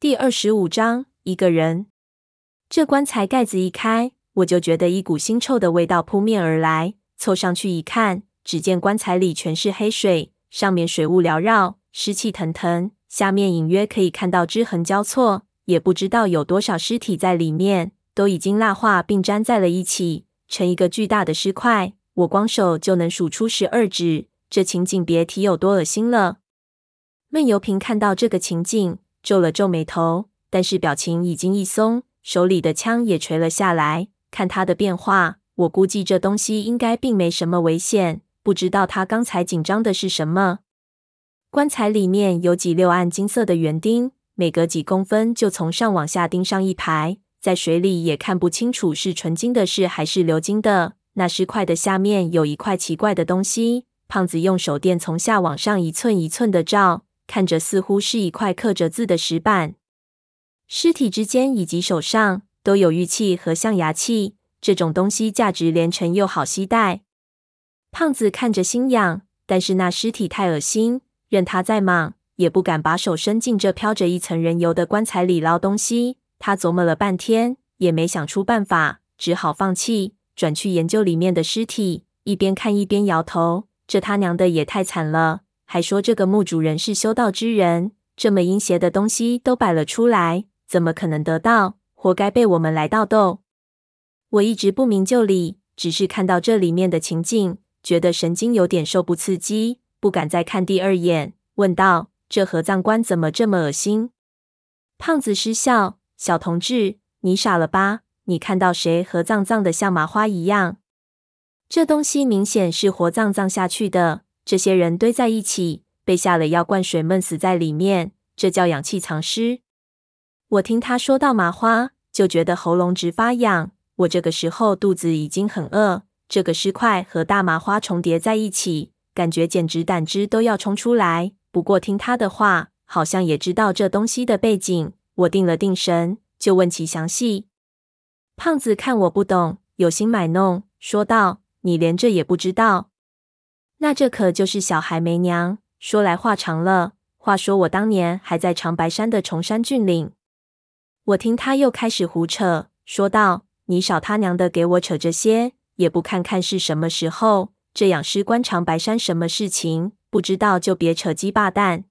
第二十五章，一个人。这棺材盖子一开，我就觉得一股腥臭的味道扑面而来。凑上去一看，只见棺材里全是黑水，上面水雾缭绕，湿气腾腾，下面隐约可以看到枝横交错，也不知道有多少尸体在里面，都已经蜡化并粘在了一起，成一个巨大的尸块。我光手就能数出十二指，这情景别提有多恶心了。闷油瓶看到这个情景，皱了皱眉头，但是表情已经一松，手里的枪也垂了下来。看他的变化，我估计这东西应该并没什么危险。不知道他刚才紧张的是什么。棺材里面有几六暗金色的圆钉，每隔几公分就从上往下钉上一排，在水里也看不清楚是纯金的是还是鎏金的。那尸块的下面有一块奇怪的东西，胖子用手电从下往上一寸一寸的照。看着似乎是一块刻着字的石板，尸体之间以及手上都有玉器和象牙器，这种东西价值连城又好携带。胖子看着心痒，但是那尸体太恶心，任他再忙也不敢把手伸进这飘着一层人油的棺材里捞东西。他琢磨了半天，也没想出办法，只好放弃，转去研究里面的尸体，一边看一边摇头：这他娘的也太惨了。还说这个墓主人是修道之人，这么阴邪的东西都摆了出来，怎么可能得到？活该被我们来盗斗！我一直不明就里，只是看到这里面的情景，觉得神经有点受不刺激，不敢再看第二眼，问道：“这合葬棺怎么这么恶心？”胖子失笑：“小同志，你傻了吧？你看到谁合葬葬的像麻花一样？这东西明显是活葬葬下去的。”这些人堆在一起，被下了药灌水闷死在里面，这叫氧气藏尸。我听他说到麻花，就觉得喉咙直发痒。我这个时候肚子已经很饿，这个尸块和大麻花重叠在一起，感觉简直胆汁都要冲出来。不过听他的话，好像也知道这东西的背景。我定了定神，就问其详细。胖子看我不懂，有心买弄，说道：“你连这也不知道？”那这可就是小孩没娘。说来话长了。话说我当年还在长白山的崇山峻岭。我听他又开始胡扯，说道：“你少他娘的给我扯这些，也不看看是什么时候。这养尸关长白山什么事情？不知道就别扯鸡巴蛋。”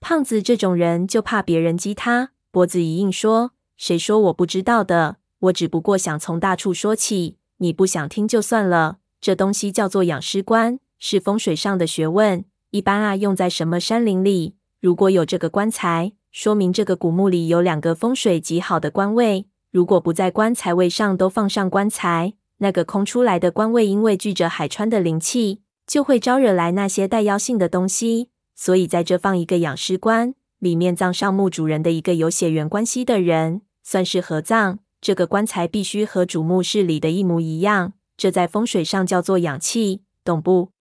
胖子这种人就怕别人激他，脖子一硬说：“谁说我不知道的？我只不过想从大处说起，你不想听就算了。这东西叫做养尸棺。”是风水上的学问，一般啊用在什么山林里？如果有这个棺材，说明这个古墓里有两个风水极好的棺位。如果不在棺材位上都放上棺材，那个空出来的棺位因为聚着海川的灵气，就会招惹来那些带妖性的东西。所以在这放一个养尸棺，里面葬上墓主人的一个有血缘关系的人，算是合葬。这个棺材必须和主墓室里的一模一样，这在风水上叫做养气，懂不？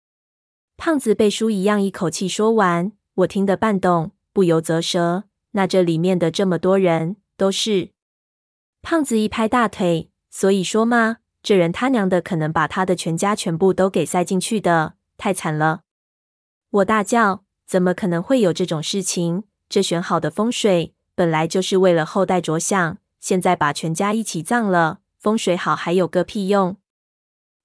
胖子背书一样，一口气说完，我听得半懂，不由啧舌。那这里面的这么多人都是？胖子一拍大腿，所以说嘛，这人他娘的可能把他的全家全部都给塞进去的，太惨了！我大叫：怎么可能会有这种事情？这选好的风水本来就是为了后代着想，现在把全家一起葬了，风水好还有个屁用？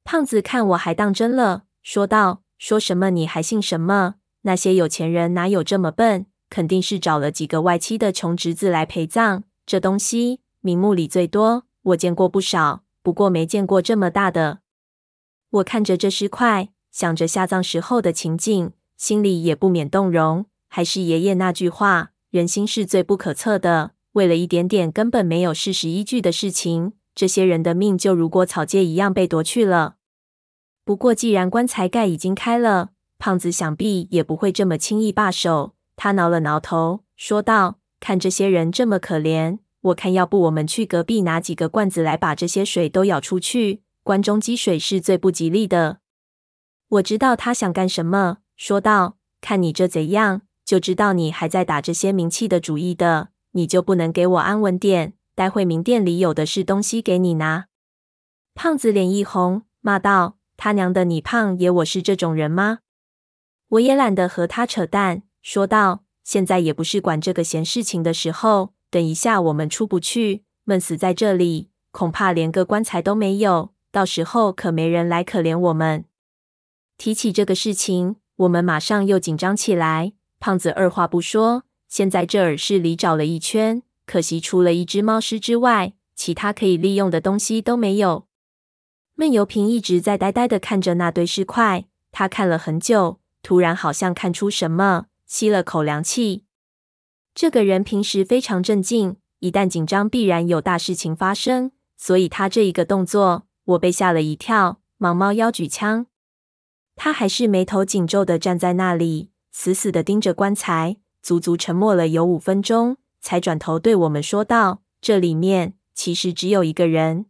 胖子看我还当真了，说道。说什么你还信什么？那些有钱人哪有这么笨？肯定是找了几个外戚的穷侄子来陪葬。这东西名目里最多，我见过不少，不过没见过这么大的。我看着这尸块，想着下葬时候的情景，心里也不免动容。还是爷爷那句话：人心是最不可测的。为了一点点根本没有事实依据的事情，这些人的命就如果草芥一样被夺去了。不过，既然棺材盖已经开了，胖子想必也不会这么轻易罢手。他挠了挠头，说道：“看这些人这么可怜，我看要不我们去隔壁拿几个罐子来，把这些水都舀出去。棺中积水是最不吉利的。”我知道他想干什么，说道：“看你这贼样，就知道你还在打这些冥器的主意的。你就不能给我安稳点？待会冥殿里有的是东西给你拿。”胖子脸一红，骂道。他娘的，你胖爷我是这种人吗？我也懒得和他扯淡，说道：“现在也不是管这个闲事情的时候。等一下，我们出不去，闷死在这里，恐怕连个棺材都没有。到时候可没人来可怜我们。提起这个事情，我们马上又紧张起来。胖子二话不说，先在这耳室里找了一圈，可惜除了一只猫尸之外，其他可以利用的东西都没有。闷油瓶一直在呆呆地看着那堆尸块，他看了很久，突然好像看出什么，吸了口凉气。这个人平时非常镇静，一旦紧张，必然有大事情发生。所以他这一个动作，我被吓了一跳，忙猫腰举枪。他还是眉头紧皱地站在那里，死死地盯着棺材，足足沉默了有五分钟，才转头对我们说道：“这里面其实只有一个人。”